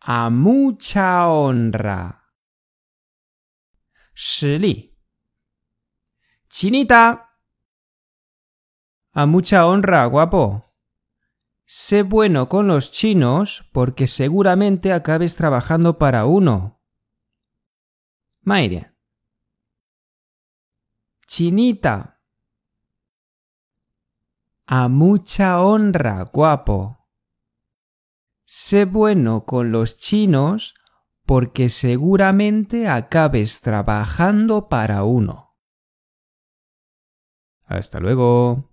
a mucha honra. ¡Chinita! A mucha honra, guapo. Sé bueno con los chinos porque seguramente acabes trabajando para uno. Chinita. A mucha honra, guapo sé bueno con los chinos porque seguramente acabes trabajando para uno. Hasta luego.